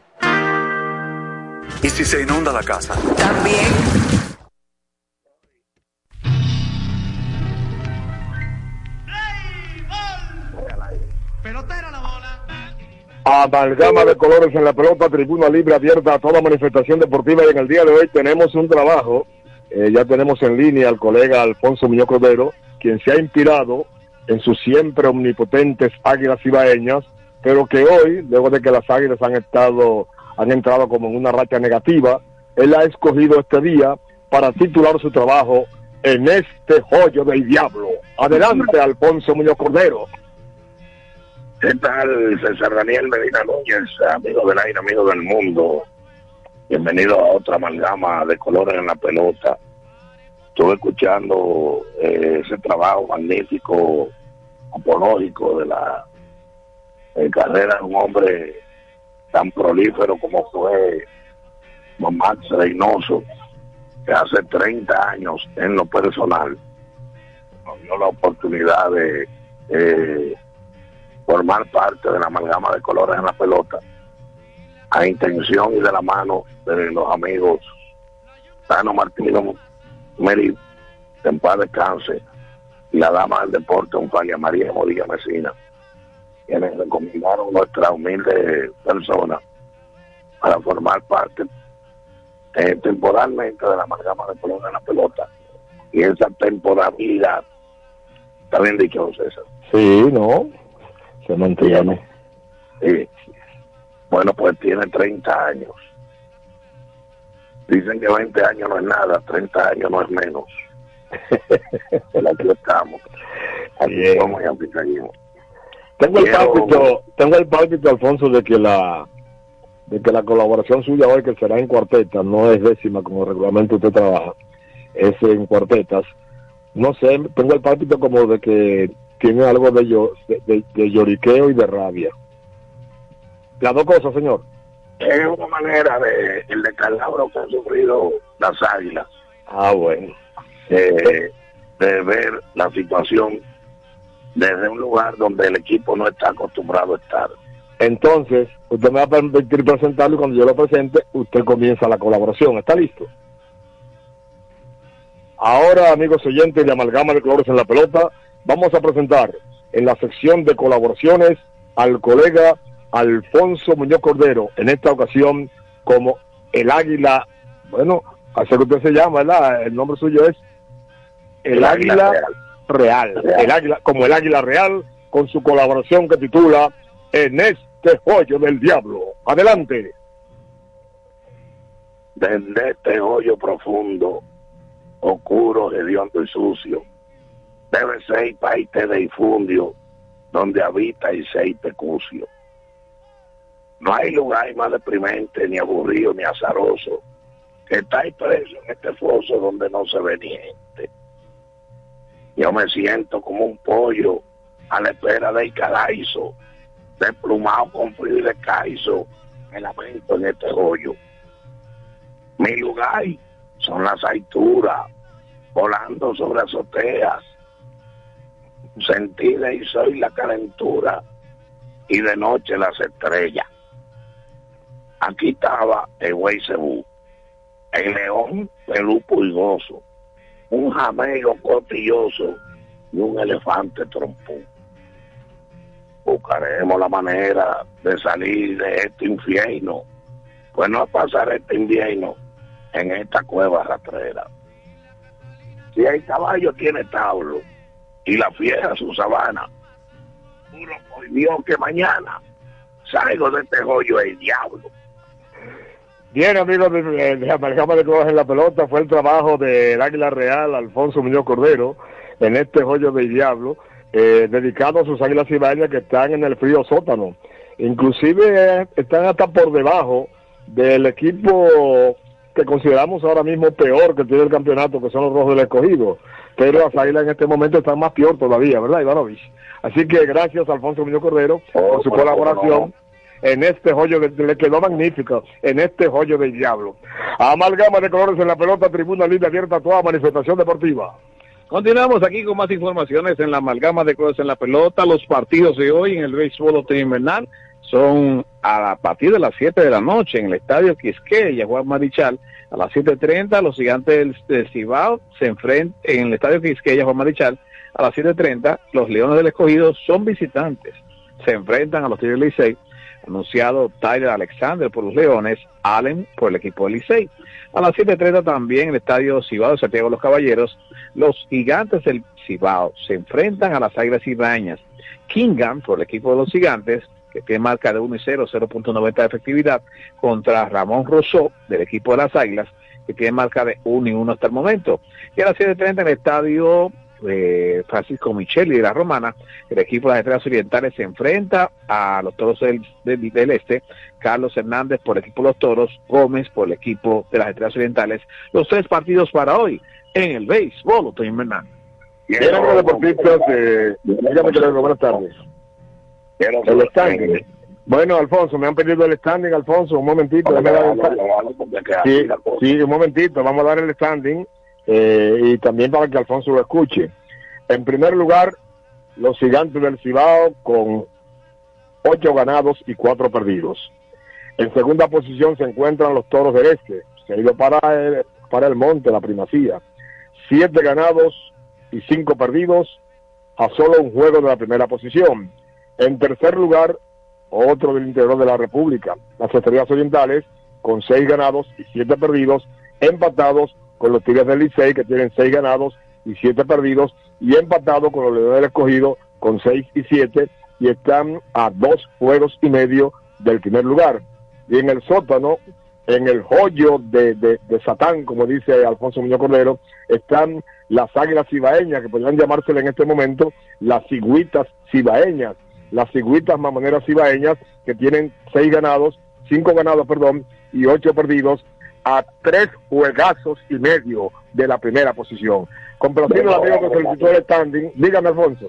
¿Y si se inunda la casa? También. Amalgama de colores en la pelota, tribuna libre abierta a toda manifestación deportiva y en el día de hoy tenemos un trabajo, eh, ya tenemos en línea al colega Alfonso Muñoz Cordero, quien se ha inspirado en sus siempre omnipotentes águilas ibaeñas, pero que hoy, luego de que las águilas han estado, han entrado como en una racha negativa, él ha escogido este día para titular su trabajo en este joyo del diablo. Adelante, Alfonso Muñoz Cordero. ¿Qué tal, César Daniel Medina Núñez, amigo del aire, amigo del mundo? Bienvenido a otra amalgama de colores en la pelota. Estuve escuchando eh, ese trabajo magnífico, apológico de la eh, carrera de un hombre tan prolífero como fue Max Reynoso, que hace 30 años en lo personal nos dio la oportunidad de formar parte de la amalgama de colores en la pelota a intención y de la mano de los amigos Tano Martino Meri, en paz descanse, y la dama del deporte, Onfalia María Modilla Mesina, quienes recomendaron nuestra humilde persona para formar parte eh, temporalmente de la amalgama de color de la pelota. Y esa temporalidad, está bien dicho, César. Sí, no, se mantiene. Sí. Bueno, pues tiene 30 años. Dicen que 20 años no es nada, 30 años no es menos. Aquí estamos. Aquí estamos y aquí seguimos. Tengo el pálpito, tengo el pálpito, Alfonso, de que la de que la colaboración suya hoy, que será en cuartetas, no es décima como reglamento usted trabaja, es en cuartetas. No sé, tengo el pálpito como de que tiene algo de, yo, de, de- de lloriqueo y de rabia. Las dos cosas, señor. Es una manera de el descalabro que han sufrido las águilas. Ah, bueno. eh, de ver la situación desde un lugar donde el equipo no está acostumbrado a estar. Entonces, usted me va a permitir presentarlo y cuando yo lo presente, usted comienza la colaboración. ¿Está listo? Ahora, amigos oyentes de Amalgama de Colores en la Pelota, vamos a presentar en la sección de colaboraciones al colega Alfonso Muñoz Cordero, en esta ocasión como el Águila, bueno, así que usted se llama, ¿verdad? El nombre suyo es el, El Águila Águila Real. Real. El Águila, como el Águila Real, con su colaboración que titula En este joyo del diablo. Adelante. Desde este hoyo profundo, oscuro, hediondo y sucio, debe ser paite de infundio, donde habita y sei pecucio. No hay lugar más deprimente, ni aburrido, ni azaroso, que estar preso en este foso donde no se ve ni gente. Yo me siento como un pollo a la espera del calaizo, desplumado con frío y descaizo, me lamento en este hoyo. Mi lugar son las alturas, volando sobre azoteas. Sentida y soy la calentura y de noche las estrellas. Aquí estaba el güey cebú, el león pelú pulgoso, un jamego cotilloso y un elefante trompú. Buscaremos la manera de salir de este infierno, pues no pasar este invierno en esta cueva rastrera. Si el caballo tiene tablo y la fiera su sabana, juro por que mañana salgo de este hoyo el diablo. Bien, amigos de, de, de Amalgama de en la Pelota, fue el trabajo del Águila Real, Alfonso Muñoz Cordero, en este joyo del diablo, eh, dedicado a sus águilas cibaeñas que están en el frío sótano. Inclusive eh, están hasta por debajo del equipo que consideramos ahora mismo peor que tiene el campeonato, que son los rojos del escogido. Pero las águilas en este momento están más peor todavía, ¿verdad, Ivanovich? Así que gracias, Alfonso Muñoz Cordero, por su colaboración en este joyo, de, le quedó magnífico, en este joyo del diablo. Amalgama de colores en la pelota, tribuna libre abierta a toda manifestación deportiva. Continuamos aquí con más informaciones en la amalgama de cosas en la pelota. Los partidos de hoy en el béisbol otoño invernal son a partir de las 7 de la noche en el estadio Quisqueya, Juan Marichal. A las 7.30 los gigantes del, Cibao se enfrentan en el estadio Quisqueya, Juan Marichal. A las 7.30 los Leones del Escogido son visitantes. Se enfrentan a los Tigres Licey. Anunciado Tyler Alexander por los Leones, Allen por el equipo del Licey. A las 7.30 también en el estadio Cibao de Santiago de los Caballeros, los gigantes del Cibao se enfrentan a las Águilas Ibañas. Kingham por el equipo de los gigantes, que tiene marca de 1 y 0, 0.90 de efectividad, contra Ramón Rousseau del equipo de las Águilas, que tiene marca de 1 y 1 hasta el momento. Y a las 7.30 en el estadio eh, Francisco Micheli de la Romana, el equipo de las Estrellas Orientales se enfrenta a los Toros del, del, del Este, Carlos Hernández por el equipo de los Toros, Gómez por el equipo de las Estrellas Orientales, los tres partidos para hoy en el béisbol otoño. Bien, amigos deportistas, eh, buenas tardes. El standing. Bueno, Alfonso, me han pedido el standing, Alfonso, un momentito. sí, un momentito, vamos a dar el standing eh, y también para que Alfonso lo escuche. En primer lugar, los gigantes del Cibao con ocho ganados y cuatro perdidos. En segunda posición se encuentran los toros del este. Se para el, para el monte la primacía. Siete ganados y cinco perdidos a solo un juego de la primera posición. En tercer lugar, otro del interior de la República, las Estrellas Orientales, con seis ganados y siete perdidos, empatados con los Tigres del Licey, que tienen seis ganados y siete perdidos, y empatado con los Leones del Escogido, con seis y siete, y están a dos juegos y medio del primer lugar. Y en el sótano, en el joyo de, de, Satán, como dice Alfonso Muñoz Cordero, están las águilas cibaeñas, que podrían llamársele en este momento las cigüitas cibaeñas, las cigüitas mamoneras cibaeñas, que tienen seis ganados, cinco ganados, perdón, y ocho perdidos, a tres juegazos y medio de la primera posición. Complaciendo al amigo que solicitó el standing, dígame Alfonso.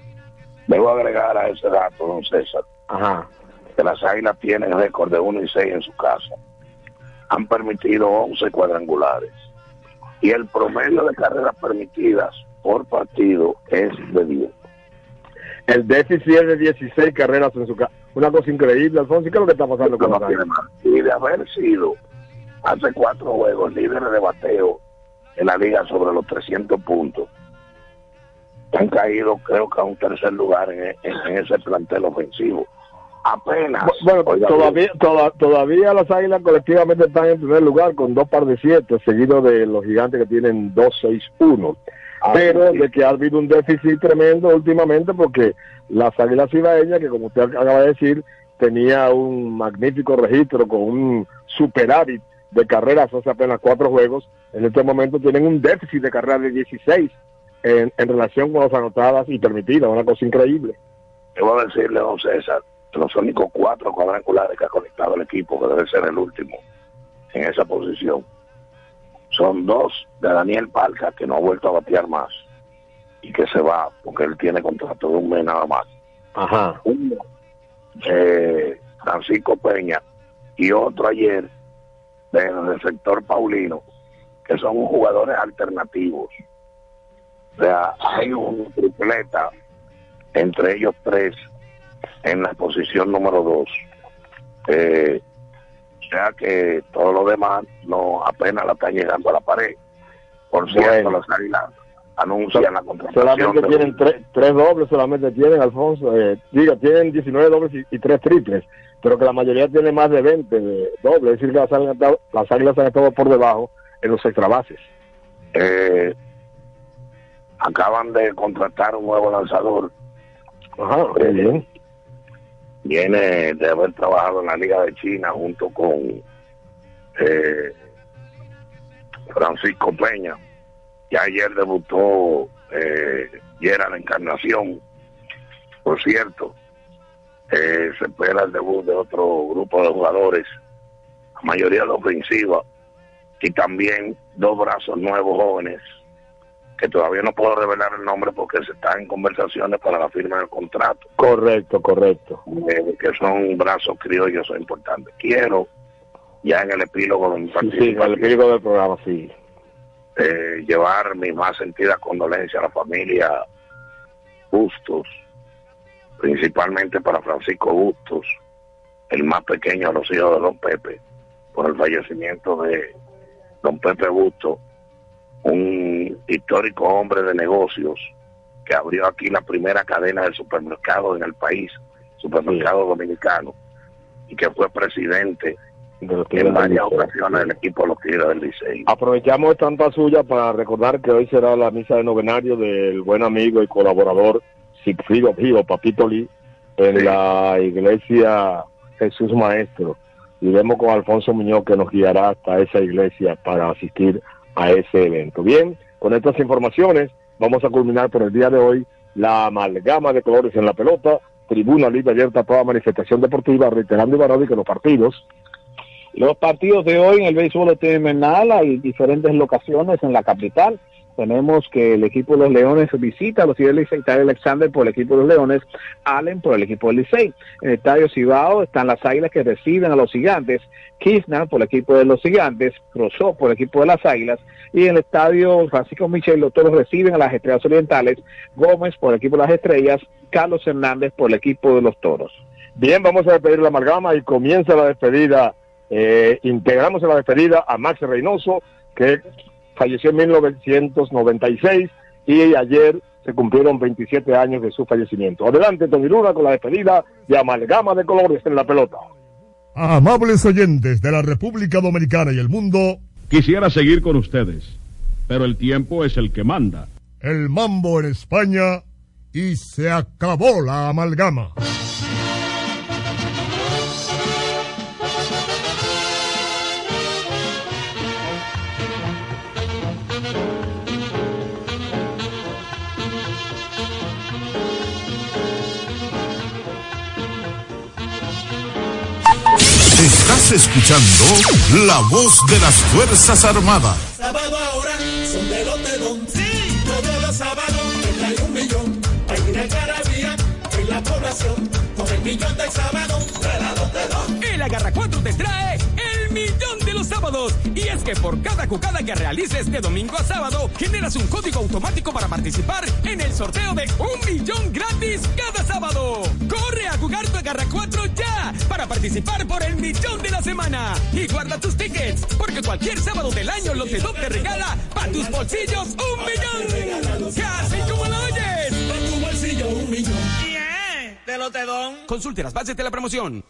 Debo agregar a ese dato, don César, Ajá. que las águilas tienen récord de 1 y 6 en su casa. Han permitido 11 cuadrangulares. Y el promedio de carreras permitidas por partido es de 10. El déficit es de 16 carreras en su casa. Una cosa increíble, Alfonso, ¿y qué es lo que está pasando con No las águilas? Y de haber sido hace cuatro juegos líderes de bateo en la liga sobre los 300 puntos, han caído creo que a un tercer lugar en, ese plantel ofensivo. Apenas. Bueno, todavía, toda- todavía las águilas colectivamente están en primer lugar con dos par de siete, seguido de los gigantes que tienen 2-6-1. Pero de que ha habido un déficit tremendo últimamente porque las águilas cibaeñas, que como usted acaba de decir, tenía un magnífico registro con un superávit de carreras hace apenas cuatro juegos, en este momento tienen un déficit de carreras de 16 en, en relación con las anotadas y permitidas, una cosa increíble. Debo decirle, don César, que los únicos cuatro cuadrangulares que ha conectado el equipo, que debe ser el último en esa posición, son dos de Daniel Palca, que no ha vuelto a batear más y que se va porque él tiene contrato de un mes nada más. Ajá. Uno, eh, Francisco Peña, y otro ayer del, sector Paulino, que son jugadores alternativos. O sea, hay un tripleta entre ellos tres en la posición número dos. Eh, o sea que todo lo demás no apenas la están llegando a la pared. Por cierto, Bueno. las águilas anuncian la contratación Solamente tienen tres, tres dobles, solamente tienen, Alfonso. eh, diga, tienen 19 dobles y, y tres triples, pero que la mayoría tiene más de 20 de dobles. Es decir, que las águilas, han estado- las águilas han estado por debajo en los extrabases. eh, acaban de contratar un nuevo lanzador. Ajá, Eh, bien. Viene de haber trabajado en la Liga de China junto con eh, Francisco Peña. Ya ayer debutó eh, Gerard Encarnación. Por cierto, eh, se espera el debut de otro grupo de jugadores, la mayoría de ofensiva, y también dos brazos nuevos jóvenes que todavía no puedo revelar el nombre porque se están en conversaciones para la firma del contrato, Correcto, correcto. eh, que son brazos criollos son importantes. Quiero, ya en el epílogo de mi Sí, sí, participación, el espíritu del programa, sí. Eh, llevar mi más sentida condolencia a la familia Bustos, principalmente para Francisco Bustos, el más pequeño de los hijos de Don Pepe, por el fallecimiento de Don Pepe Bustos, un histórico hombre de negocios que abrió aquí la primera cadena de supermercados en el país, supermercado dominicano, y que fue presidente De los en del varias ocasiones del equipo los Tigres del Licey. Aprovechamos tanta suya para recordar que hoy será la misa de novenario del buen amigo y colaborador Sigfrido Pío, Papito Lee, en la iglesia Jesús Maestro. Iremos con Alfonso Muñoz que nos guiará hasta esa iglesia para asistir a ese evento. Bien, con estas informaciones vamos a culminar por el día de hoy la amalgama de colores en la pelota, tribuna libre abierta a toda manifestación deportiva, reiterando Ivanovi que los partidos Los partidos de hoy en el béisbol de invernal hay diferentes locaciones en la capital. Tenemos que el equipo de los Leones visita a los Tigres Licey, Tyler Alexander por el equipo de los Leones, Allen por el equipo del Licey. En el estadio Cibao están las Águilas que reciben a los Gigantes, Kirchner por el equipo de los Gigantes, Rousseau por el equipo de las Águilas y en el estadio Francisco Michel los Toros reciben a las Estrellas Orientales, Gómez por el equipo de las Estrellas, Carlos Hernández por el equipo de los Toros. Bien, vamos a despedir la amalgama y comienza la despedida. Eh, integramos en la despedida a Max Reynoso, que falleció en 1996 y ayer se cumplieron 27 años de su fallecimiento. Adelante, Tony Luna, con la despedida de Amalgama de Colores en la pelota. Amables oyentes de la República Dominicana y el mundo, Quisiera seguir con ustedes, pero el tiempo es el que manda. el mambo en España y se acabó la amalgama. Escuchando la voz de las Fuerzas Armadas. Es que por cada jugada que realices de domingo a sábado, generas un código automático para participar en el sorteo de un millón gratis cada sábado. Corre a jugar tu Agarra 4 ya para participar por el millón de la semana. Y guarda tus tickets, porque cualquier sábado del año Lotedom te regala para tus bolsillos un millón. Casi como lo oyes. Para tu bolsillo un millón. Bien, de Lotedom. Consulte las bases de la promoción.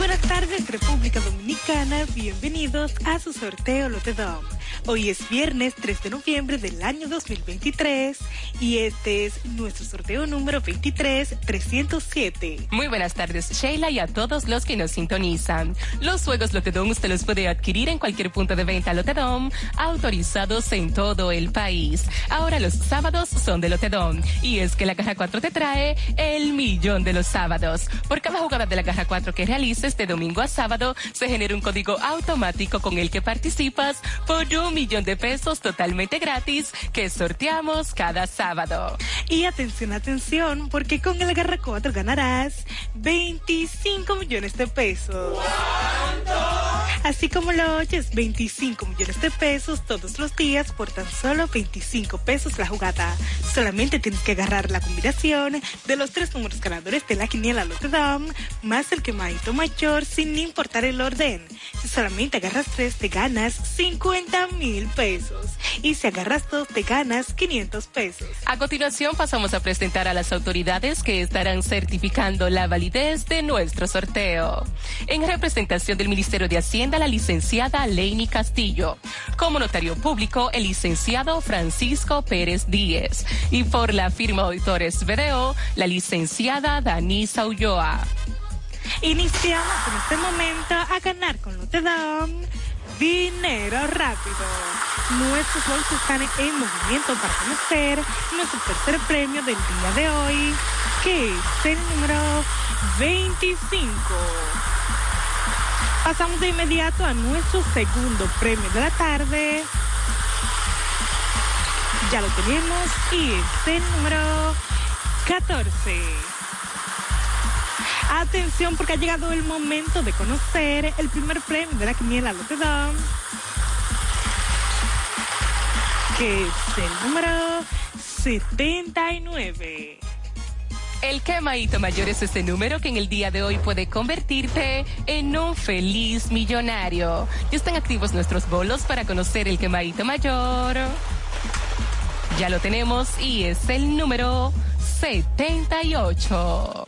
Buenas tardes, República Dominicana. Bienvenidos a su sorteo Lotedom. Hoy es viernes 3 de noviembre del año 2023 y este es nuestro sorteo número 23307. Muy buenas tardes, Sheila, y a todos los que nos sintonizan. Los juegos Lotedom usted los puede adquirir en cualquier punto de venta Lotedom, autorizados en todo el país. Ahora los sábados son de Lotedom, y es que la caja 4 te trae el millón de los sábados. Por cada jugada de la caja 4 que realices de domingo a sábado, se genera un código automático con el que participas por un millón de pesos totalmente gratis que sorteamos cada sábado. Y atención, atención, porque con el Garra 4 ganarás 25 millones de pesos. Así como lo oyes, 25 millones de pesos todos los días por tan solo 25 pesos la jugada. Solamente tienes que agarrar la combinación de los tres números ganadores de la quiniela Lotedom más el quemadito mayor sin importar el orden. Si solamente agarras tres te ganas 50 mil pesos y si agarras dos te ganas 500 pesos. A continuación pasamos a presentar a las autoridades que estarán certificando la validez de nuestro sorteo. En representación del Ministerio de Hacienda, la licenciada Leini Castillo. Como notario público, el licenciado Francisco Pérez Díez. Y por la firma Auditores BDO, la licenciada Danisa Ulloa. Iniciamos en este momento a ganar con Lotedom dinero rápido. Nuestros bolsos están en movimiento para conocer nuestro tercer premio del día de hoy, que es el número 25. Pasamos de inmediato a nuestro segundo premio de la tarde. Ya lo tenemos y es el número 14. Atención porque ha llegado el momento de conocer el primer premio de la quiniela Lotedom, que es el número 79. El quemadito mayor es ese número que en el día de hoy puede convertirte en un feliz millonario. Ya están activos nuestros bolos para conocer el quemadito mayor. Ya lo tenemos y es el número 78.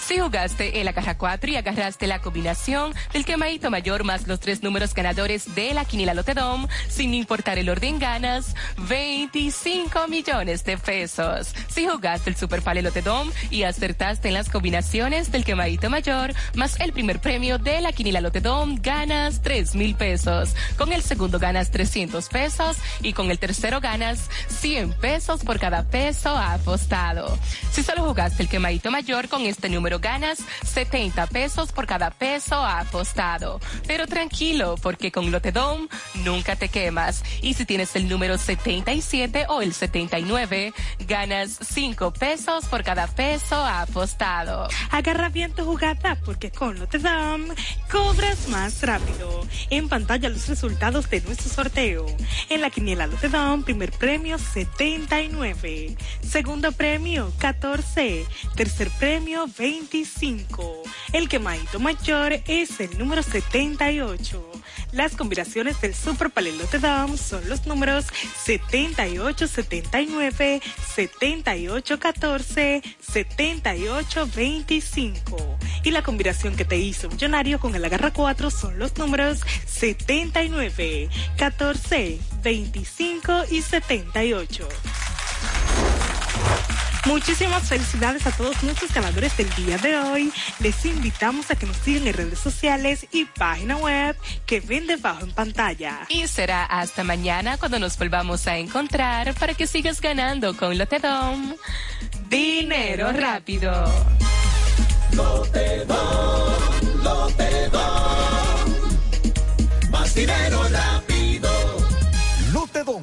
Si jugaste en la caja 4 y agarraste la combinación del quemadito mayor más los tres números ganadores de la quinila Lotedom, sin importar el orden, ganas 25 millones de pesos. Si jugaste el Super Pale Lotedom y acertaste en las combinaciones del quemadito mayor más el primer premio de la quinila Lotedom, ganas 3 mil pesos. Con el segundo ganas 300 pesos y con el tercero ganas 100 pesos por cada peso apostado. Si solo jugaste el quemadito mayor con este número ganas 70 pesos por cada peso apostado. Pero tranquilo, porque con Lotedom nunca te quemas. Y si tienes el número 77 o el 79, ganas 5 pesos por cada peso apostado. Agarra bien tu jugada porque con Lotedom cobras más rápido. En pantalla los resultados de nuestro sorteo. En la quiniela Lotedom, primer premio 79. Segundo premio 14. Tercer premio 20. 25. El quemadito mayor es el número 78. Las combinaciones del Super Palelote Dom son los números 7879, 7814, 7825. Y la combinación que te hizo millonario con el agarra 4 son los números 79, 14, 25 y 78. Muchísimas felicidades a todos nuestros ganadores del día de hoy. Les invitamos a que nos sigan en redes sociales y página web que ven debajo en pantalla. Y será hasta mañana cuando nos volvamos a encontrar para que sigas ganando con Lotedom. Dinero rápido. Lotedom, Lotedom. Más dinero rápido. Lotedom,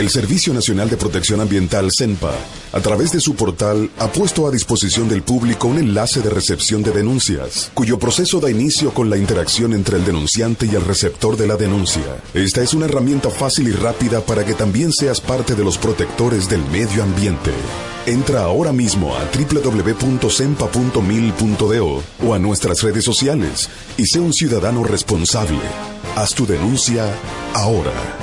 El Servicio Nacional de Protección Ambiental, CENPA, a través de su portal, ha puesto a disposición del público un enlace de recepción de denuncias, cuyo proceso da inicio con la interacción entre el denunciante y el receptor de la denuncia. Esta es una herramienta fácil y rápida para que también seas parte de los protectores del medio ambiente. Entra ahora mismo a www.sempa.mil.do o a nuestras redes sociales y sé un ciudadano responsable. Haz tu denuncia ahora.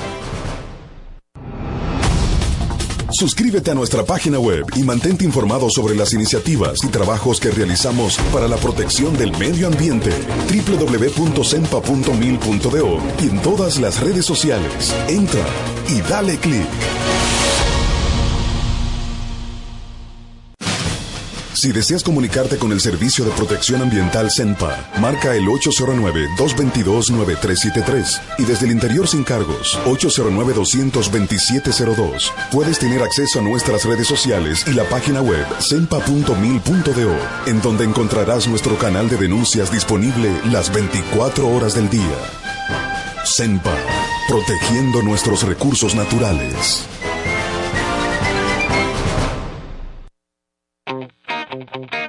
Suscríbete a nuestra página web y mantente informado sobre las iniciativas y trabajos que realizamos para la protección del medio ambiente. www.sempa.mil.do y en todas las redes sociales. Entra y dale clic. Si deseas comunicarte con el Servicio de Protección Ambiental CENPA, marca el 809-222-9373 y desde el interior sin cargos, 809-22702. Puedes tener acceso a nuestras redes sociales y la página web cenpa.mil.do, en donde encontrarás nuestro canal de denuncias disponible las 24 horas del día. CENPA, protegiendo nuestros recursos naturales. thank you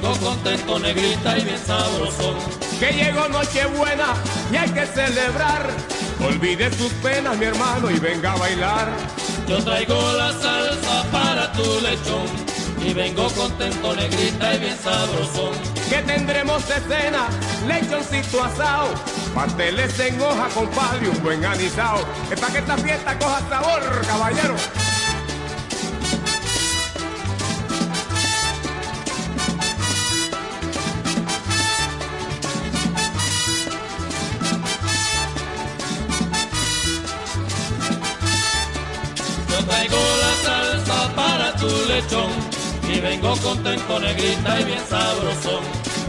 vengo contento, negrita y bien sabrosón. Que llegó Nochebuena y hay que celebrar. Olvide sus penas, mi hermano, y venga a bailar. Yo traigo la salsa para tu lechón y vengo contento, negrita y bien sabrosón. Que tendremos de cena, lechoncito asado, pasteles en hoja, compadre, y un buen anisado. Es para que esta fiesta coja sabor, caballero. Y vengo contento, negrita y bien sabrosón.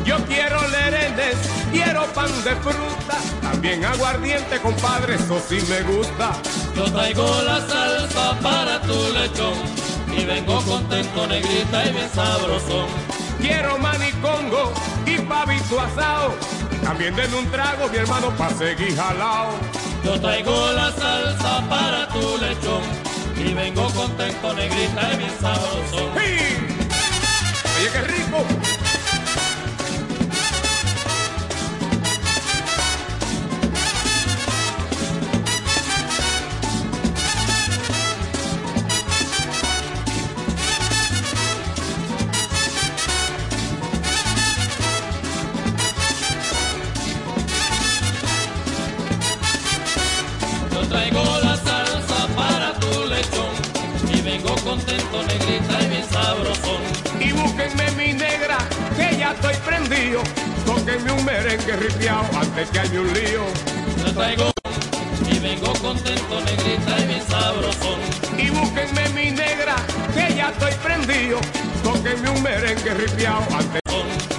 Yo quiero lerenes, quiero pan de fruta, también aguardiente, compadre, eso sí me gusta. Yo traigo la salsa para tu lechón y vengo contento, negrita y bien sabrosón. Quiero manicongo y pavito asado, también denme un trago, mi hermano, pa' seguir jalao. Yo traigo la salsa para tu lechón y vengo contento, negrita y bien sabrosón. Oye, Tóquenme un merengue ripiao antes que haya un lío. Yo traigo y vengo contento, negrita y bien sabrosón. Y búsquenme mi negra, que ya estoy prendido. Tóquenme un merengue ripiao antes.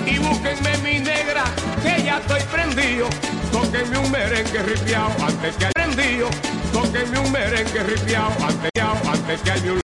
Y búsquenme mi negra, que ya estoy prendido. Tóquenme un merengue ripiao antes que haya prendido. Tóquenme un merengue ripiao antes, antes que haya un